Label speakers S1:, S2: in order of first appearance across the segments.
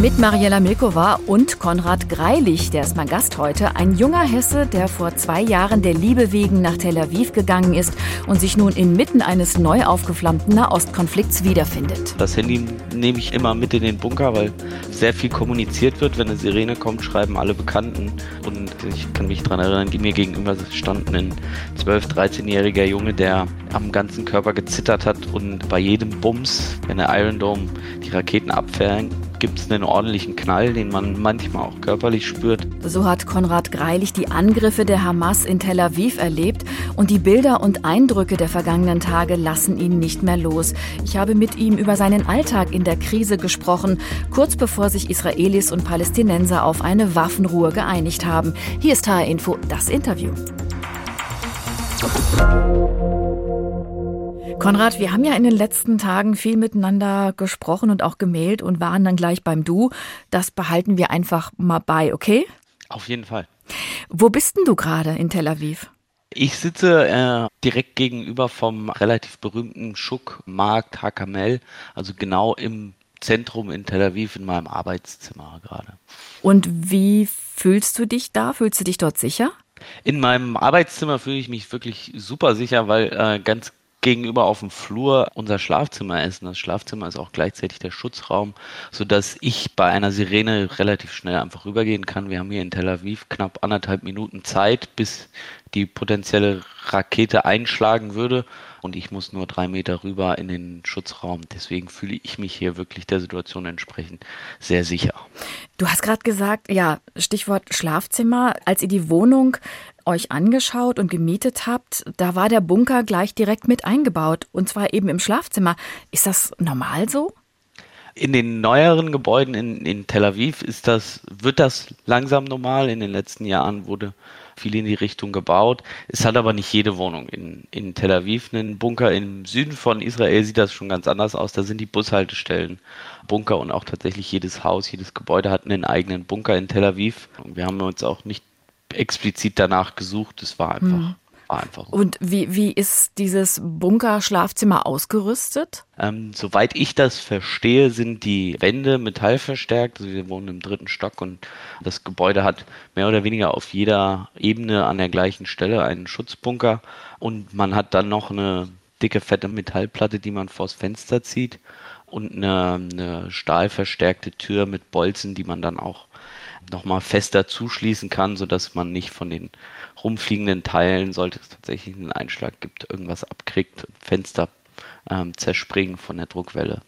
S1: Mit Mariella Milkova und Konrad Greilich, der ist mein Gast heute. Ein junger Hesse, der vor zwei Jahren der Liebe wegen nach Tel Aviv gegangen ist und sich nun inmitten eines neu aufgeflammten Nahostkonflikts wiederfindet.
S2: Das Handy nehme ich immer mit in den Bunker, weil sehr viel kommuniziert wird. Wenn eine Sirene kommt, schreiben alle Bekannten. Und ich kann mich daran erinnern, die mir gegenüber standen ein 12-, 13-jähriger Junge, der am ganzen Körper gezittert hat und bei jedem Bums, wenn der Iron Dome die Raketen abfährt, gibt es einen ordentlichen Knall, den man manchmal auch körperlich spürt.
S1: So hat Konrad Greilich die Angriffe der Hamas in Tel Aviv erlebt und die Bilder und Eindrücke der vergangenen Tage lassen ihn nicht mehr los. Ich habe mit ihm über seinen Alltag in der Krise gesprochen, kurz bevor sich Israelis und Palästinenser auf eine Waffenruhe geeinigt haben. Hier ist HR Info das Interview. Konrad, wir haben ja in den letzten Tagen viel miteinander gesprochen und auch gemailt und waren dann gleich beim Du. Das behalten wir einfach mal bei, okay?
S2: Auf jeden Fall.
S1: Wo bist denn du gerade in Tel Aviv?
S2: Ich sitze äh, direkt gegenüber vom relativ berühmten Schuk-Markt Hakamel, also genau im Zentrum in Tel Aviv in meinem Arbeitszimmer gerade.
S1: Und wie fühlst du dich da? Fühlst du dich dort sicher?
S2: In meinem Arbeitszimmer fühle ich mich wirklich super sicher, weil äh, ganz gegenüber auf dem Flur unser Schlafzimmer ist. Und das Schlafzimmer ist auch gleichzeitig der Schutzraum, sodass ich bei einer Sirene relativ schnell einfach rübergehen kann. Wir haben hier in Tel Aviv knapp anderthalb Minuten Zeit, bis die potenzielle Rakete einschlagen würde. Und ich muss nur drei Meter rüber in den Schutzraum. Deswegen fühle ich mich hier wirklich der Situation entsprechend sehr sicher.
S1: Du hast gerade gesagt, ja, Stichwort Schlafzimmer. Als ihr die Wohnung euch angeschaut und gemietet habt, da war der Bunker gleich direkt mit eingebaut. Und zwar eben im Schlafzimmer. Ist das normal so?
S2: In den neueren Gebäuden in, in Tel Aviv ist das, wird das langsam normal. In den letzten Jahren wurde viel in die Richtung gebaut. Es hat aber nicht jede Wohnung in, in Tel Aviv einen Bunker. Im Süden von Israel sieht das schon ganz anders aus. Da sind die Bushaltestellen Bunker und auch tatsächlich jedes Haus, jedes Gebäude hat einen eigenen Bunker in Tel Aviv. Und wir haben uns auch nicht explizit danach gesucht. Es war einfach. Hm. Einfach.
S1: Und wie, wie ist dieses Bunker-Schlafzimmer ausgerüstet?
S2: Ähm, soweit ich das verstehe, sind die Wände metallverstärkt. Also wir wohnen im dritten Stock und das Gebäude hat mehr oder weniger auf jeder Ebene an der gleichen Stelle einen Schutzbunker. Und man hat dann noch eine dicke, fette Metallplatte, die man vors Fenster zieht und eine, eine stahlverstärkte Tür mit Bolzen, die man dann auch nochmal fester zuschließen kann, sodass man nicht von den rumfliegenden Teilen, sollte es tatsächlich einen Einschlag gibt, irgendwas abkriegt, Fenster ähm, zerspringen von der Druckwelle.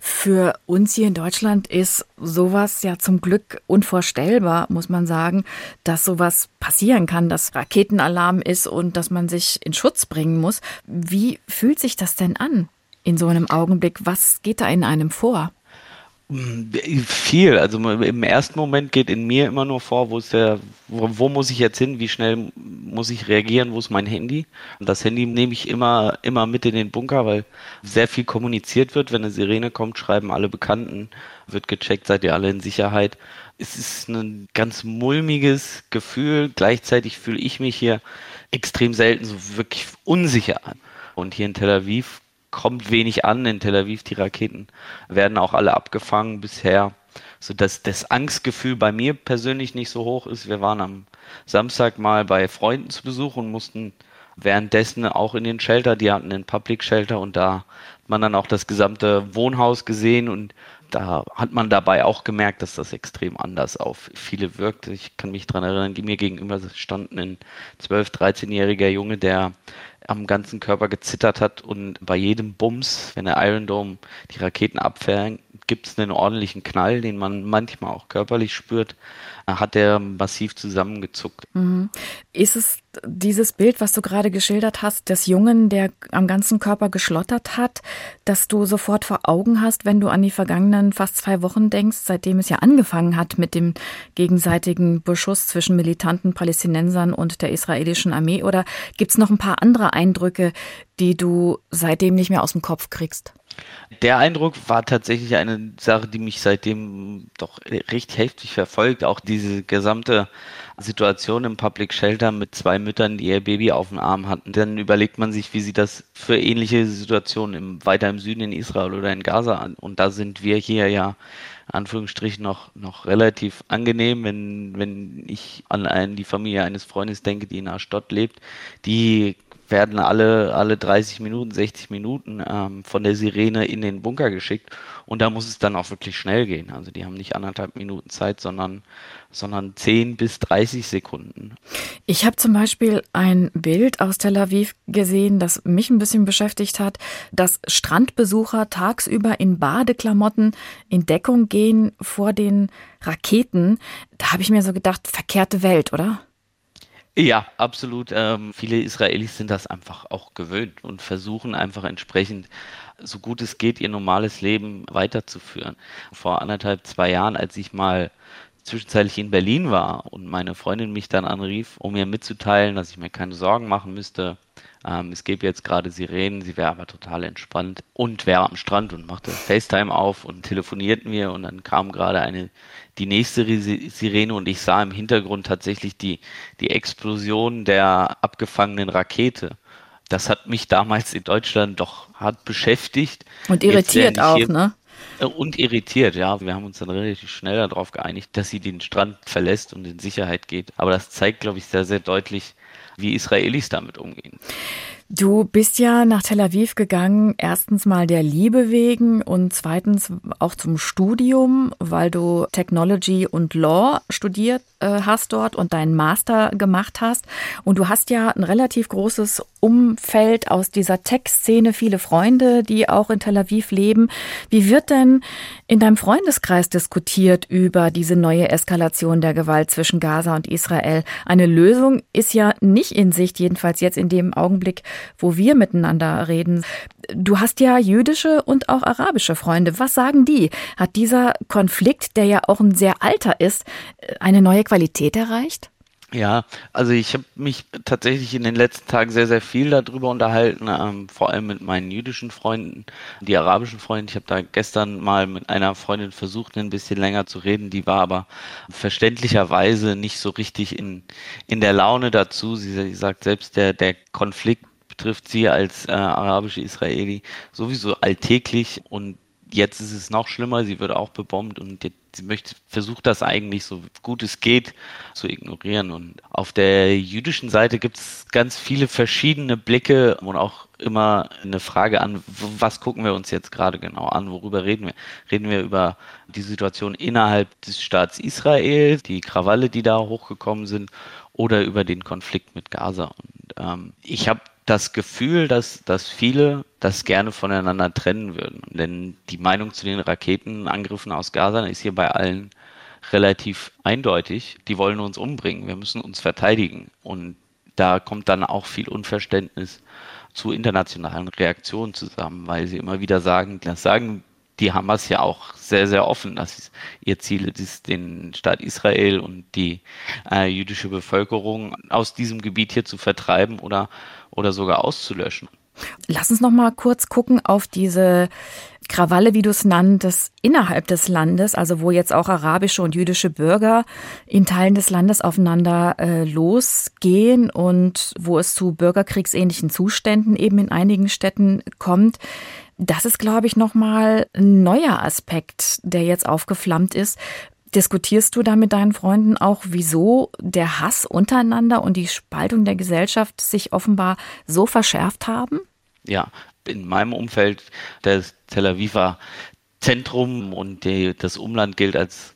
S1: Für uns hier in Deutschland ist sowas ja zum Glück unvorstellbar, muss man sagen, dass sowas passieren kann, dass Raketenalarm ist und dass man sich in Schutz bringen muss. Wie fühlt sich das denn an in so einem Augenblick? Was geht da in einem vor?
S2: Viel. Also im ersten Moment geht in mir immer nur vor, wo ist der, wo, wo, muss ich jetzt hin, wie schnell muss ich reagieren, wo ist mein Handy? Und das Handy nehme ich immer, immer mit in den Bunker, weil sehr viel kommuniziert wird. Wenn eine Sirene kommt, schreiben alle Bekannten, wird gecheckt, seid ihr alle in Sicherheit. Es ist ein ganz mulmiges Gefühl. Gleichzeitig fühle ich mich hier extrem selten so wirklich unsicher an. Und hier in Tel Aviv kommt wenig an in Tel Aviv. Die Raketen werden auch alle abgefangen bisher, sodass das Angstgefühl bei mir persönlich nicht so hoch ist. Wir waren am Samstag mal bei Freunden zu Besuch und mussten währenddessen auch in den Shelter, die hatten einen Public Shelter und da hat man dann auch das gesamte Wohnhaus gesehen und da hat man dabei auch gemerkt, dass das extrem anders auf viele wirkt. Ich kann mich daran erinnern, mir gegenüber standen ein 12-, 13-jähriger Junge, der am ganzen Körper gezittert hat und bei jedem Bums, wenn der Iron Dome die Raketen abfährt, gibt es einen ordentlichen Knall, den man manchmal auch körperlich spürt, hat er massiv zusammengezuckt.
S1: Mhm. Ist es dieses Bild, was du gerade geschildert hast, des Jungen, der am ganzen Körper geschlottert hat, dass du sofort vor Augen hast, wenn du an die vergangenen fast zwei Wochen denkst, seitdem es ja angefangen hat mit dem gegenseitigen Beschuss zwischen militanten Palästinensern und der israelischen Armee? Oder gibt es noch ein paar andere Eindrücke, die du seitdem nicht mehr aus dem Kopf kriegst?
S2: Der Eindruck war tatsächlich eine Sache, die mich seitdem doch recht heftig verfolgt. Auch die diese gesamte Situation im Public Shelter mit zwei Müttern, die ihr Baby auf dem Arm hatten. Dann überlegt man sich, wie sieht das für ähnliche Situationen im, weiter im Süden in Israel oder in Gaza an. Und da sind wir hier ja Anführungsstrichen noch, noch relativ angenehm, wenn, wenn ich an einen, die Familie eines Freundes denke, die in einer lebt, die werden alle, alle 30 Minuten, 60 Minuten ähm, von der Sirene in den Bunker geschickt und da muss es dann auch wirklich schnell gehen. Also die haben nicht anderthalb Minuten Zeit, sondern, sondern 10 bis 30 Sekunden.
S1: Ich habe zum Beispiel ein Bild aus Tel Aviv gesehen, das mich ein bisschen beschäftigt hat, dass Strandbesucher tagsüber in Badeklamotten in Deckung gehen vor den Raketen. Da habe ich mir so gedacht, verkehrte Welt, oder?
S2: Ja, absolut. Ähm, viele Israelis sind das einfach auch gewöhnt und versuchen einfach entsprechend, so gut es geht, ihr normales Leben weiterzuführen. Vor anderthalb, zwei Jahren, als ich mal zwischenzeitlich in Berlin war und meine Freundin mich dann anrief, um mir mitzuteilen, dass ich mir keine Sorgen machen müsste, ähm, es gäbe jetzt gerade Sirenen, sie wäre aber total entspannt und wäre am Strand und machte FaceTime auf und telefonierten wir und dann kam gerade eine, die nächste Sirene und ich sah im Hintergrund tatsächlich die, die Explosion der abgefangenen Rakete. Das hat mich damals in Deutschland doch hart beschäftigt.
S1: Und irritiert auch, ne?
S2: Äh, und irritiert, ja. Wir haben uns dann relativ schnell darauf geeinigt, dass sie den Strand verlässt und in Sicherheit geht. Aber das zeigt, glaube ich, sehr, sehr deutlich, wie Israelis damit umgehen.
S1: Du bist ja nach Tel Aviv gegangen, erstens mal der Liebe wegen und zweitens auch zum Studium, weil du Technology und Law studiert äh, hast dort und deinen Master gemacht hast. Und du hast ja ein relativ großes Umfeld aus dieser Tech-Szene, viele Freunde, die auch in Tel Aviv leben. Wie wird denn in deinem Freundeskreis diskutiert über diese neue Eskalation der Gewalt zwischen Gaza und Israel? Eine Lösung ist ja nicht in Sicht, jedenfalls jetzt in dem Augenblick, wo wir miteinander reden. Du hast ja jüdische und auch arabische Freunde. Was sagen die? Hat dieser Konflikt, der ja auch ein sehr alter ist, eine neue Qualität erreicht?
S2: Ja, also ich habe mich tatsächlich in den letzten Tagen sehr, sehr viel darüber unterhalten, ähm, vor allem mit meinen jüdischen Freunden, die arabischen Freunde. Ich habe da gestern mal mit einer Freundin versucht, ein bisschen länger zu reden, die war aber verständlicherweise nicht so richtig in, in der Laune dazu. Sie, sagt selbst, der, der Konflikt betrifft sie als äh, arabische Israeli sowieso alltäglich und jetzt ist es noch schlimmer, sie wird auch bebombt und jetzt, sie möchte, versucht das eigentlich so gut es geht zu ignorieren. Und auf der jüdischen Seite gibt es ganz viele verschiedene Blicke und auch immer eine Frage an, was gucken wir uns jetzt gerade genau an, worüber reden wir? Reden wir über die Situation innerhalb des Staats Israel, die Krawalle, die da hochgekommen sind, oder über den Konflikt mit Gaza? Und ähm, ich habe das Gefühl, dass, dass viele das gerne voneinander trennen würden. Denn die Meinung zu den Raketenangriffen aus Gaza ist hier bei allen relativ eindeutig. Die wollen uns umbringen. Wir müssen uns verteidigen. Und da kommt dann auch viel Unverständnis zu internationalen Reaktionen zusammen, weil sie immer wieder sagen, das sagen die Hamas ja auch sehr, sehr offen, dass ihr Ziel ist, den Staat Israel und die äh, jüdische Bevölkerung aus diesem Gebiet hier zu vertreiben oder, oder sogar auszulöschen.
S1: Lass uns noch mal kurz gucken auf diese Krawalle, wie du es nanntest, innerhalb des Landes, also wo jetzt auch arabische und jüdische Bürger in Teilen des Landes aufeinander äh, losgehen und wo es zu bürgerkriegsähnlichen Zuständen eben in einigen Städten kommt. Das ist, glaube ich, nochmal ein neuer Aspekt, der jetzt aufgeflammt ist. Diskutierst du da mit deinen Freunden auch, wieso der Hass untereinander und die Spaltung der Gesellschaft sich offenbar so verschärft haben?
S2: Ja, in meinem Umfeld, das Tel Aviver Zentrum und die, das Umland gilt als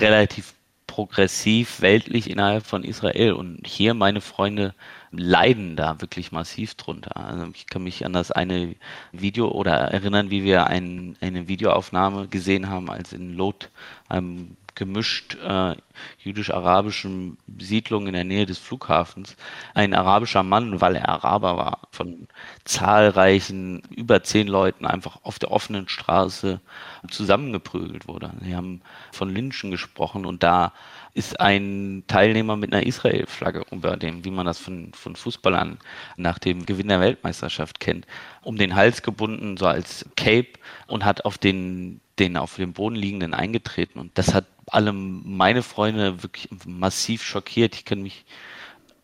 S2: relativ progressiv weltlich innerhalb von Israel. Und hier meine Freunde leiden da wirklich massiv drunter. Also ich kann mich an das eine Video oder erinnern, wie wir ein, eine Videoaufnahme gesehen haben, als in Lot, einem gemischt äh, jüdisch-arabischen Siedlung in der Nähe des Flughafens, ein arabischer Mann, weil er Araber war, von zahlreichen, über zehn Leuten einfach auf der offenen Straße zusammengeprügelt wurde. Sie haben von Lynchen gesprochen und da ist ein Teilnehmer mit einer Israel-Flagge über dem, wie man das von, von Fußballern nach dem Gewinn der Weltmeisterschaft kennt, um den Hals gebunden, so als Cape und hat auf den den auf dem Boden liegenden eingetreten. Und das hat alle meine Freunde wirklich massiv schockiert. Ich kann mich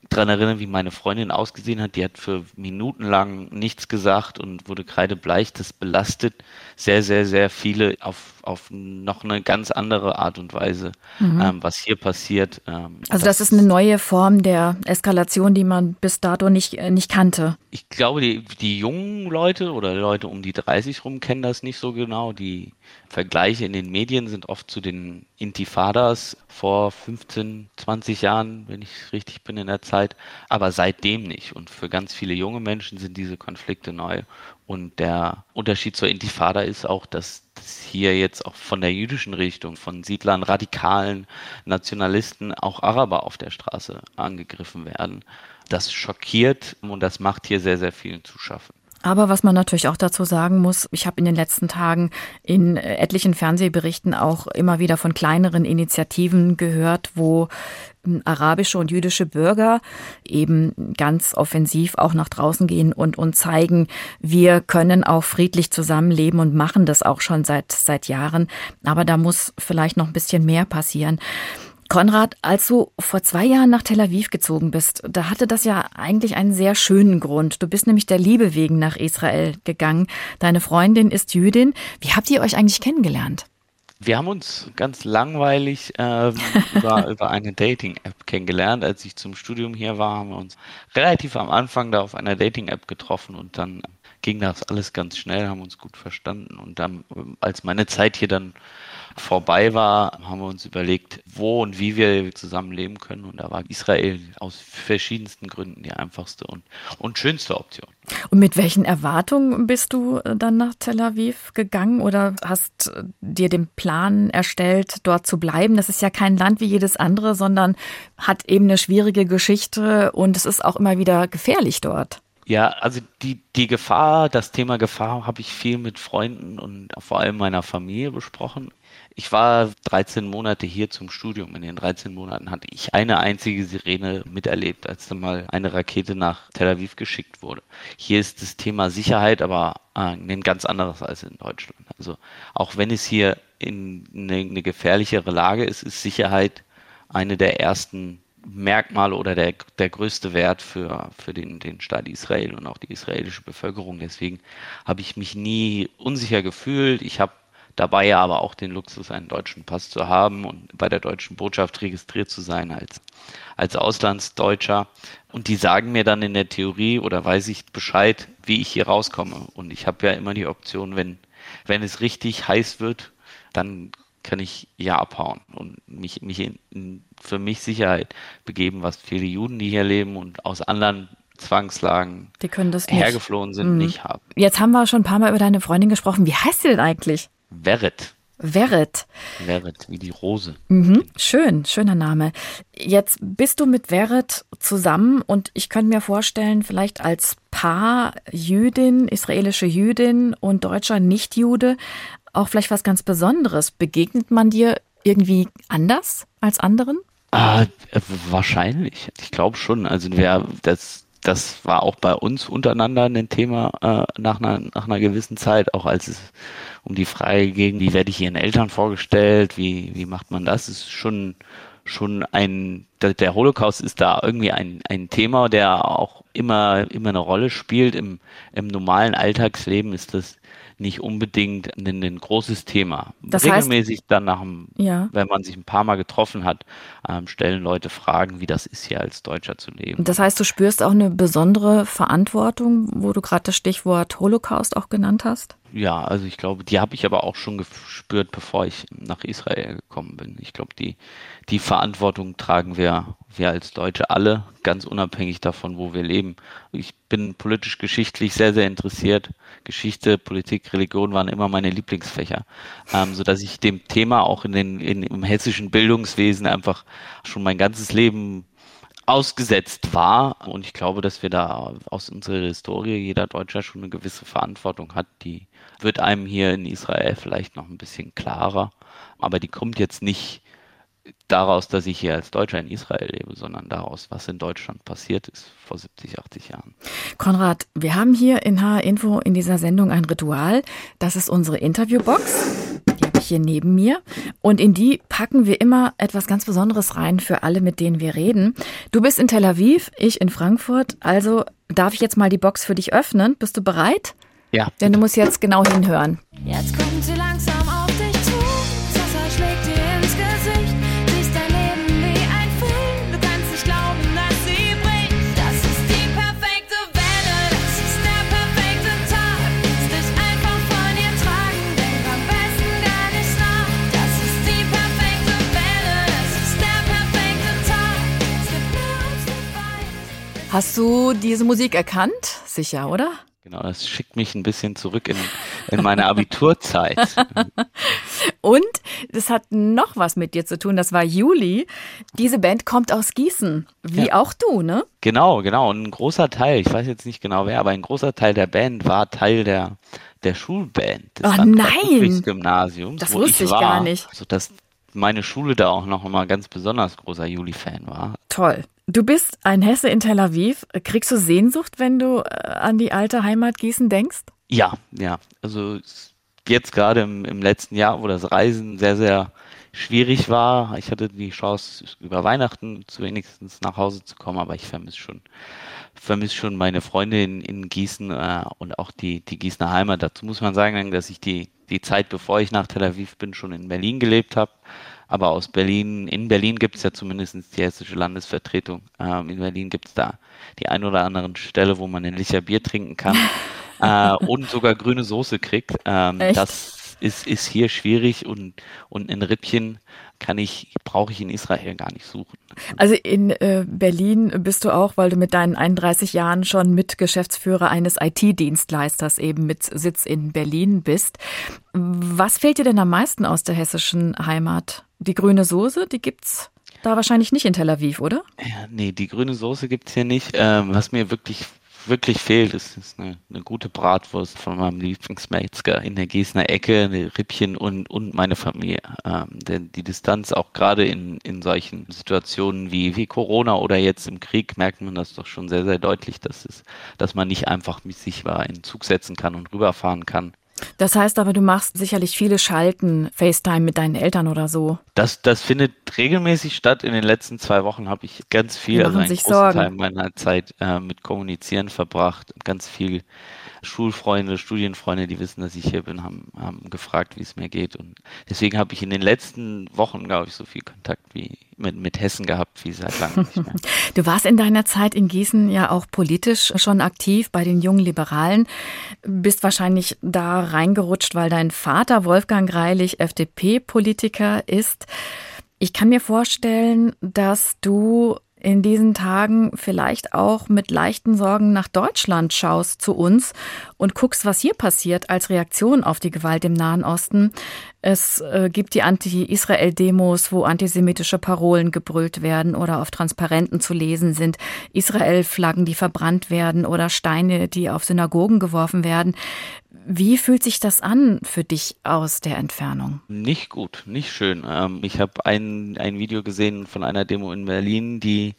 S2: daran erinnern, wie meine Freundin ausgesehen hat. Die hat für Minuten lang nichts gesagt und wurde kreidebleich. Das belastet sehr, sehr, sehr viele auf, auf noch eine ganz andere Art und Weise, mhm. ähm, was hier passiert.
S1: Ähm, also das, das, ist eine neue Form der Eskalation, die man bis dato nicht, äh, nicht kannte.
S2: Ich glaube, die, die jungen Leute oder Leute um die 30 rum kennen das nicht so genau. Die Vergleiche in den Medien sind oft zu den Intifadas vor 15, 20 Jahren, wenn ich richtig bin in der Zeit, aber seitdem nicht. Und für ganz viele junge Menschen sind diese Konflikte neu. Und der Unterschied zur Intifada ist auch, dass, hier jetzt auch von der jüdischen Richtung, von Siedlern, Radikalen, Nationalisten, auch Araber auf der Straße angegriffen werden. Das schockiert und das macht hier sehr, sehr vielen zu schaffen.
S1: Aber was man natürlich auch dazu sagen muss, ich habe in den letzten Tagen in äh, etlichen Fernsehberichten auch immer wieder von kleineren Initiativen gehört, wo hm, arabische und jüdische Bürger eben ganz offensiv auch nach draußen gehen und, und zeigen, wir können auch friedlich zusammenleben und machen das auch schon seit, seit Jahren. Aber da muss vielleicht noch ein bisschen mehr passieren. Konrad, als du vor zwei Jahren nach Tel Aviv gezogen bist, da hatte das ja eigentlich einen sehr schönen Grund. Du bist nämlich der Liebe wegen nach Israel gegangen. Deine Freundin ist Jüdin. Wie habt ihr euch eigentlich kennengelernt?
S2: Wir haben uns ganz langweilig ähm, über, über eine Dating-App kennengelernt. Als ich zum Studium hier war, haben wir uns relativ am Anfang da auf einer Dating-App getroffen und dann ging das alles ganz schnell, haben uns gut verstanden. Und dann, als meine Zeit hier dann vorbei war, haben wir uns überlegt, wo und wie wir zusammenleben können. Und da war Israel aus verschiedensten Gründen die einfachste und, und schönste Option.
S1: Und mit welchen Erwartungen bist du äh, dann nach Tel Aviv gegangen oder hast äh, dir den Plan erstellt, dort zu bleiben? Das ist ja kein Land wie jedes andere, sondern hat eben eine schwierige Geschichte und es ist auch immer wieder gefährlich dort.
S2: Ja, also die, die Gefahr, das Thema Gefahr habe ich viel mit Freunden und vor allem meiner Familie besprochen. Ich war 13 Monate hier zum Studium. In den 13 Monaten hatte ich eine einzige Sirene miterlebt, als dann mal eine Rakete nach Tel Aviv geschickt wurde. Hier ist das Thema Sicherheit aber äh, ein ganz anderes als in Deutschland. Also auch wenn es hier in eine, eine gefährlichere Lage ist, ist Sicherheit eine der ersten Merkmale oder der, der größte Wert für, für den, den Staat Israel und auch die israelische Bevölkerung. Deswegen habe ich mich nie unsicher gefühlt. Ich habe dabei ja aber auch den Luxus, einen deutschen Pass zu haben und bei der deutschen Botschaft registriert zu sein als, als Auslandsdeutscher. Und die sagen mir dann in der Theorie oder weiß ich Bescheid, wie ich hier rauskomme. Und ich habe ja immer die Option, wenn, wenn es richtig heiß wird, dann kann ich ja abhauen und mich, mich in, in für mich Sicherheit begeben, was viele Juden, die hier leben und aus anderen Zwangslagen
S1: die können das
S2: hergeflohen sind, mhm. nicht haben.
S1: Jetzt haben wir schon ein paar Mal über deine Freundin gesprochen. Wie heißt sie denn eigentlich?
S2: Verret.
S1: Verret.
S2: Verret, wie die Rose.
S1: Mhm, schön, schöner Name. Jetzt bist du mit Verret zusammen und ich könnte mir vorstellen, vielleicht als Paar Jüdin, israelische Jüdin und deutscher Nichtjude, auch vielleicht was ganz Besonderes. Begegnet man dir irgendwie anders als anderen?
S2: Ah, wahrscheinlich. Ich glaube schon. Also wer das das war auch bei uns untereinander ein Thema äh, nach, einer, nach einer gewissen Zeit, auch als es um die Frage ging, wie werde ich ihren Eltern vorgestellt, wie, wie macht man das, ist schon, schon ein, der Holocaust ist da irgendwie ein, ein Thema, der auch immer, immer eine Rolle spielt. Im, im normalen Alltagsleben ist das nicht unbedingt ein, ein großes Thema. Das Regelmäßig heißt, dann nach dem, ja. wenn man sich ein paar Mal getroffen hat, ähm, stellen Leute Fragen, wie das ist hier als Deutscher zu leben.
S1: Das heißt, du spürst auch eine besondere Verantwortung, wo du gerade das Stichwort Holocaust auch genannt hast?
S2: Ja, also ich glaube, die habe ich aber auch schon gespürt, bevor ich nach Israel gekommen bin. Ich glaube, die, die Verantwortung tragen wir, wir als Deutsche alle, ganz unabhängig davon, wo wir leben. Ich bin politisch-geschichtlich sehr, sehr interessiert. Geschichte, Politik, Religion waren immer meine Lieblingsfächer, ähm, so dass ich dem Thema auch in den, in, im hessischen Bildungswesen einfach schon mein ganzes Leben ausgesetzt war. Und ich glaube, dass wir da aus unserer Historie jeder Deutscher schon eine gewisse Verantwortung hat. Die wird einem hier in Israel vielleicht noch ein bisschen klarer. Aber die kommt jetzt nicht daraus, dass ich hier als Deutscher in Israel lebe, sondern daraus, was in Deutschland passiert ist vor 70, 80 Jahren.
S1: Konrad, wir haben hier in HR Info in dieser Sendung ein Ritual. Das ist unsere Interviewbox. Die habe ich hier neben mir. Und in die packen wir immer etwas ganz Besonderes rein für alle, mit denen wir reden. Du bist in Tel Aviv, ich in Frankfurt. Also darf ich jetzt mal die Box für dich öffnen? Bist du bereit?
S2: Ja.
S1: Denn du musst jetzt genau hinhören.
S3: Jetzt kommt sie langsam auf dich zu. Das Wasser schlägt dir ins Gesicht. Siehst dein Leben wie ein Film. Du kannst nicht glauben, dass sie bricht. Das ist die perfekte Welle. Das ist der perfekte Tag. Lass dich einfach von ihr tragen. Denk am besten gar nicht nach. Das ist die perfekte Welle. Das ist der perfekte Tag. Es gibt mehr als du weißt.
S1: Hast du diese Musik erkannt? Sicher, oder?
S2: Genau, das schickt mich ein bisschen zurück in, in meine Abiturzeit.
S1: Und das hat noch was mit dir zu tun. Das war Juli. Diese Band kommt aus Gießen, wie
S2: Ja.
S1: auch du, ne?
S2: Genau, genau. Und ein großer Teil, ich weiß jetzt nicht genau wer, aber ein großer Teil der Band war Teil der, der Schulband des
S1: Oh nein!
S2: Gymnasiums.
S1: Das wusste ich
S2: war.
S1: gar nicht.
S2: Also, dass meine Schule da auch noch mal ganz besonders großer Juli-Fan war.
S1: Toll. Du bist ein Hesse in Tel Aviv. Kriegst du Sehnsucht, wenn du äh, an die alte Heimat Gießen denkst?
S2: Ja, ja. Also jetzt gerade im, im letzten Jahr, wo das Reisen sehr, sehr schwierig war. Ich hatte die Chance, über Weihnachten zu wenigstens nach Hause zu kommen, aber ich vermisse schon, vermisse schon meine Freunde in, in Gießen äh, und auch die, die Gießener Heimat. Dazu muss man sagen, dass ich die, die Zeit, bevor ich nach Tel Aviv bin, schon in Berlin gelebt habe. Aber aus Berlin, in Berlin gibt es ja zumindest die hessische Landesvertretung. Ähm, in Berlin gibt es da die ein oder anderen Stelle, wo man ein Licher Bier trinken kann äh, und sogar grüne Soße kriegt. Ähm, das ist, ist hier schwierig und, und ein Rippchen kann ich, brauche ich in Israel gar nicht suchen.
S1: Also in äh, Berlin bist du auch, weil du mit deinen 31 Jahren schon Mitgeschäftsführer eines IT-Dienstleisters eben mit Sitz in Berlin bist. Was fehlt dir denn am meisten aus der hessischen Heimat? Die grüne Soße, die gibt's da wahrscheinlich nicht in Tel Aviv, oder?
S2: Ja, nee, die grüne Soße gibt's hier nicht. Ähm, was mir wirklich, wirklich fehlt, ist, ist eine, eine gute Bratwurst von meinem Lieblingsmetzger in der Gießener Ecke, eine Rippchen und, und meine Familie. Ähm, denn die Distanz auch gerade in, in solchen Situationen wie, wie Corona oder jetzt im Krieg merkt man das doch schon sehr, sehr deutlich, dass es, dass man nicht einfach mit sich war in den Zug setzen kann und rüberfahren kann.
S1: Das heißt aber, du machst sicherlich viele Schalten, FaceTime mit deinen Eltern oder so.
S2: Das, das findet regelmäßig statt. In den letzten zwei Wochen habe ich ganz viel, also einen großen
S1: Sorgen.
S2: Teil meiner Zeit äh, mit Kommunizieren verbracht. Ganz viel Schulfreunde, Studienfreunde, die wissen, dass ich hier bin, haben, haben gefragt, wie es mir geht. Und deswegen habe ich in den letzten Wochen, glaube ich, so viel Kontakt wie mit, mit Hessen gehabt, wie seit langem nicht mehr.
S1: Du warst in deiner Zeit in Gießen ja auch politisch schon aktiv bei den jungen Liberalen, bist wahrscheinlich da reingerutscht, weil dein Vater Wolfgang Greilich FDP-Politiker ist. Ich kann mir vorstellen, dass du in diesen Tagen vielleicht auch mit leichten Sorgen nach Deutschland schaust zu uns und guckst, was hier passiert als Reaktion auf die Gewalt im Nahen Osten. Es äh, gibt die Anti-Israel-Demos, wo antisemitische Parolen gebrüllt werden oder auf Transparenten zu lesen sind, Israel-Flaggen, die verbrannt werden oder Steine, die auf Synagogen geworfen werden. Wie fühlt sich das an für dich aus der Entfernung?
S2: Nicht gut, nicht schön. Ähm, ich habe ein, ein Video gesehen von einer Demo in Berlin, die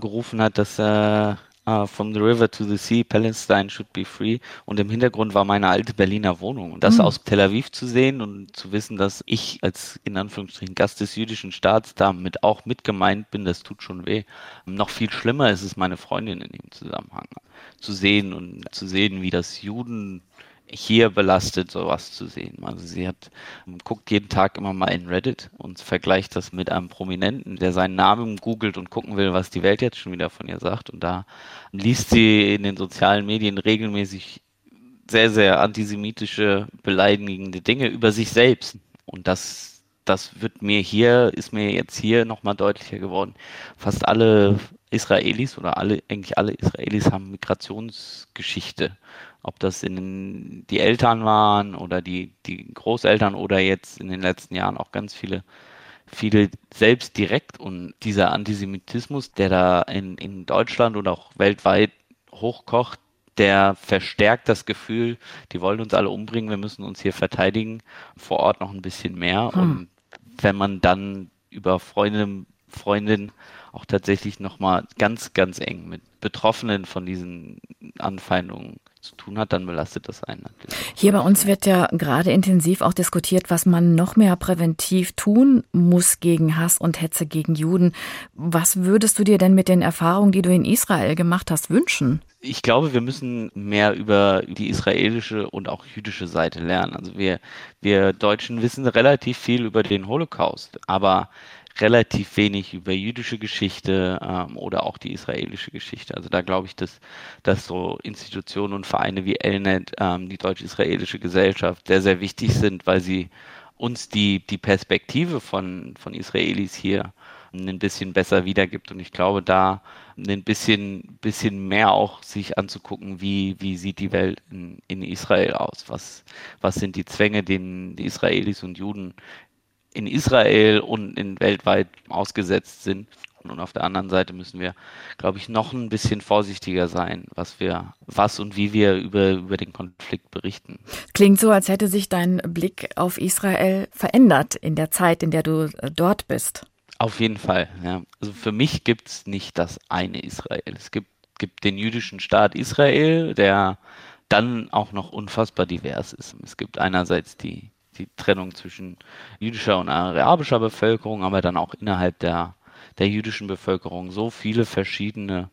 S2: gerufen hat, dass äh, uh, From the River to the Sea, Palestine should be free. Und im Hintergrund war meine alte Berliner Wohnung. Und das
S1: Mhm.
S2: aus Tel Aviv zu sehen und zu wissen, dass ich als in Anführungsstrichen Gast des jüdischen Staats damit auch mitgemeint bin, das tut schon weh. Noch viel schlimmer ist es, meine Freundin in dem Zusammenhang zu sehen und zu sehen, wie das Juden hier belastet, sowas zu sehen. Also sie hat guckt jeden Tag immer mal in Reddit und vergleicht das mit einem Prominenten, der seinen Namen googelt und gucken will, was die Welt jetzt schon wieder von ihr sagt. Und da liest sie in den sozialen Medien regelmäßig sehr, sehr antisemitische, beleidigende Dinge über sich selbst. Und das, das wird mir hier, ist mir jetzt hier nochmal deutlicher geworden. Fast alle Israelis oder alle, eigentlich alle Israelis haben Migrationsgeschichte. Ob das in die Eltern waren oder die, die Großeltern oder jetzt in den letzten Jahren auch ganz viele, viele selbst direkt. Und dieser Antisemitismus, der da in, in Deutschland oder auch weltweit hochkocht, der verstärkt das Gefühl, die wollen uns alle umbringen, wir müssen uns hier verteidigen, vor Ort noch ein bisschen mehr.
S1: Hm.
S2: Und wenn man dann über Freunde Freundin auch tatsächlich nochmal ganz, ganz eng mit Betroffenen von diesen Anfeindungen zu tun hat, dann belastet das einen natürlich.
S1: Hier bei uns wird ja gerade intensiv auch diskutiert, was man noch mehr präventiv tun muss gegen Hass und Hetze gegen Juden. Was würdest du dir denn mit den Erfahrungen, die du in Israel gemacht hast, wünschen?
S2: Ich glaube, wir müssen mehr über die israelische und auch jüdische Seite lernen. Also wir, wir Deutschen wissen relativ viel über den Holocaust, aber relativ wenig über jüdische Geschichte ähm, oder auch die israelische Geschichte. Also da glaube ich, dass, dass so Institutionen und Vereine wie Elnet, ähm, die deutsch-israelische Gesellschaft, sehr, sehr wichtig sind, weil sie uns die, die Perspektive von, von Israelis hier ein bisschen besser wiedergibt. Und ich glaube, da ein bisschen, bisschen mehr auch sich anzugucken, wie, wie sieht die Welt in, in Israel aus? Was, was sind die Zwänge, denen die Israelis und Juden in Israel und in weltweit ausgesetzt sind. Und auf der anderen Seite müssen wir, glaube ich, noch ein bisschen vorsichtiger sein, was wir, was und wie wir über, über den Konflikt berichten.
S1: Klingt so, als hätte sich dein Blick auf Israel verändert in der Zeit, in der du äh, dort bist.
S2: Auf jeden Fall, ja. Also für mich gibt es nicht das eine Israel. Es gibt, gibt den jüdischen Staat Israel, der dann auch noch unfassbar divers ist. Es gibt einerseits die die Trennung zwischen jüdischer und arabischer Bevölkerung, aber dann auch innerhalb der, der jüdischen Bevölkerung so viele verschiedene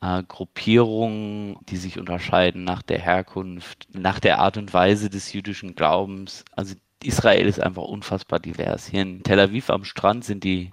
S2: äh, Gruppierungen, die sich unterscheiden nach der Herkunft, nach der Art und Weise des jüdischen Glaubens. Also Israel ist einfach unfassbar divers. Hier in Tel Aviv am Strand sind die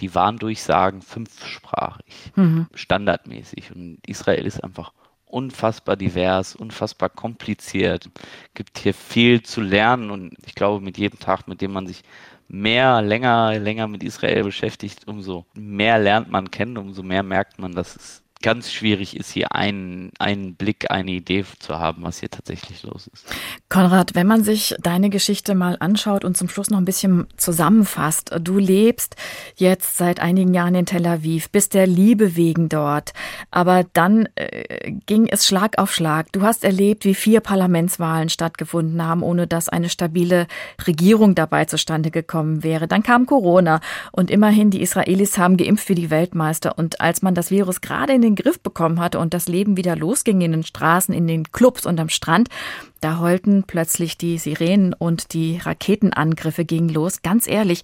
S2: die Warndurchsagen fünfsprachig, mhm. standardmäßig. Und Israel ist einfach unfassbar divers, unfassbar kompliziert. Gibt hier viel zu lernen und ich glaube, mit jedem Tag, mit dem man sich mehr, länger, länger mit Israel beschäftigt, umso mehr lernt man kennen, umso mehr merkt man, dass es ganz schwierig ist, hier einen, einen Blick, eine Idee zu haben, was hier tatsächlich los ist.
S1: Konrad, wenn man sich deine Geschichte mal anschaut und zum Schluss noch ein bisschen zusammenfasst, du lebst jetzt seit einigen Jahren in Tel Aviv, bist der Liebe wegen dort, aber dann äh, ging es Schlag auf Schlag. Du hast erlebt, wie vier Parlamentswahlen stattgefunden haben, ohne dass eine stabile Regierung dabei zustande gekommen wäre. Dann kam Corona und immerhin die Israelis haben geimpft wie die Weltmeister und als man das Virus gerade in den den Griff bekommen hatte und das Leben wieder losging in den Straßen, in den Clubs und am Strand, da heulten plötzlich die Sirenen und die Raketenangriffe gingen los. Ganz ehrlich,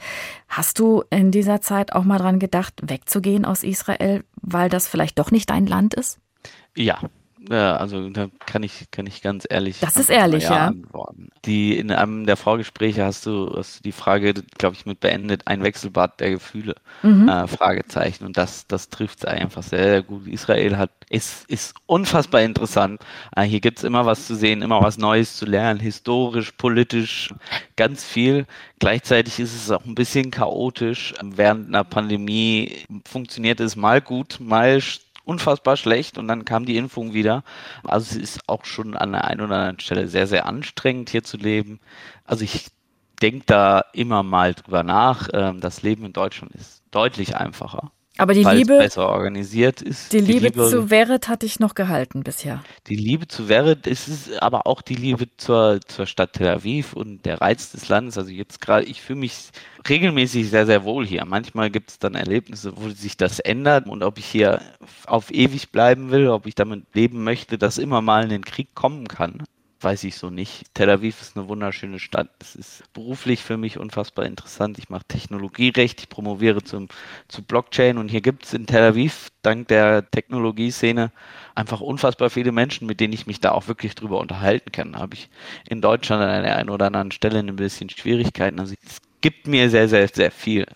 S1: hast du in dieser Zeit auch mal dran gedacht, wegzugehen aus Israel, weil das vielleicht doch nicht dein Land ist?
S2: Ja, ja, also da kann ich, kann ich ganz ehrlich.
S1: Das ist ehrlich, ja.
S2: Antworten. Die in einem der Vorgespräche hast du, hast du die Frage, glaube ich, mit beendet, ein Wechselbad der Gefühle. Mhm. Äh, Fragezeichen. Und das, das trifft es einfach sehr, sehr gut. Israel hat, ist, ist unfassbar interessant. Äh, hier gibt es immer was zu sehen, immer was Neues zu lernen, historisch, politisch, ganz viel. Gleichzeitig ist es auch ein bisschen chaotisch. Während einer Pandemie funktioniert es mal gut, mal unfassbar schlecht und dann kam die Impfung wieder. Also es ist auch schon an der einen oder anderen Stelle sehr, sehr anstrengend hier zu leben. Also ich denke da immer mal drüber nach. Ähm, das Leben in Deutschland ist deutlich einfacher.
S1: Aber die Liebe
S2: besser organisiert ist.
S1: Die, die Liebe, Liebe, zu Verret hatte ich noch gehalten bisher.
S2: Die Liebe zu Verret ist es aber auch die Liebe zur, zur Stadt Tel Aviv und der Reiz des Landes. Also jetzt gerade, ich fühle mich regelmäßig sehr, sehr wohl hier. Manchmal gibt es dann Erlebnisse, wo sich das ändert und ob ich hier auf ewig bleiben will, ob ich damit leben möchte, dass immer mal ein Krieg kommen kann weiß ich so nicht. Tel Aviv ist eine wunderschöne Stadt. Es ist beruflich für mich unfassbar interessant. Ich mache Technologierecht, ich promoviere zum, zu Blockchain und hier gibt es in Tel Aviv dank der Technologieszene einfach unfassbar viele Menschen, mit denen ich mich da auch wirklich drüber unterhalten kann. Da habe ich in Deutschland an der einen oder anderen Stelle ein bisschen Schwierigkeiten. Also es gibt mir sehr, sehr, sehr viel.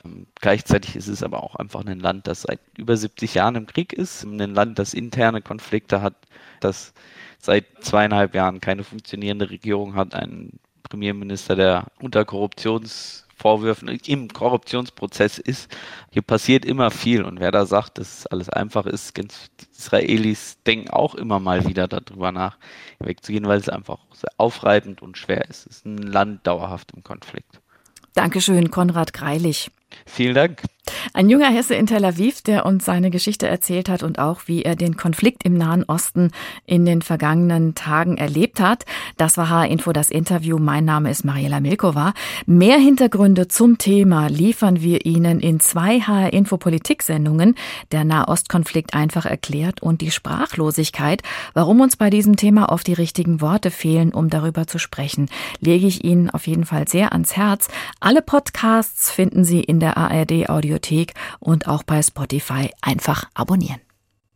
S2: Gleichzeitig ist es aber auch einfach ein Land, das seit über 70 Jahren im Krieg ist, ein Land, das interne Konflikte hat, das seit zweieinhalb Jahren keine funktionierende Regierung hat, einen Premierminister, der unter Korruptionsvorwürfen im Korruptionsprozess ist. Hier passiert immer viel und wer da sagt, dass alles einfach ist, die Israelis denken auch immer mal wieder darüber nach, wegzugehen, weil es einfach sehr aufreibend und schwer ist. Es ist ein Land dauerhaft im Konflikt.
S1: Dankeschön, Konrad Greilich.
S2: Vielen Dank.
S1: Ein junger Hesse in Tel Aviv, der uns seine Geschichte erzählt hat und auch, wie er den Konflikt im Nahen Osten in den vergangenen Tagen erlebt hat. Das war H-Info, das Interview. Mein Name ist Mariela Milkova. Mehr Hintergründe zum Thema liefern wir Ihnen in zwei H-Info Politik-Sendungen. Der Nahostkonflikt einfach erklärt und die Sprachlosigkeit. Warum uns bei diesem Thema oft die richtigen Worte fehlen, um darüber zu sprechen, lege ich Ihnen auf jeden Fall sehr ans Herz. Alle Podcasts finden Sie in der ARD Audiothek und auch bei Spotify einfach abonnieren.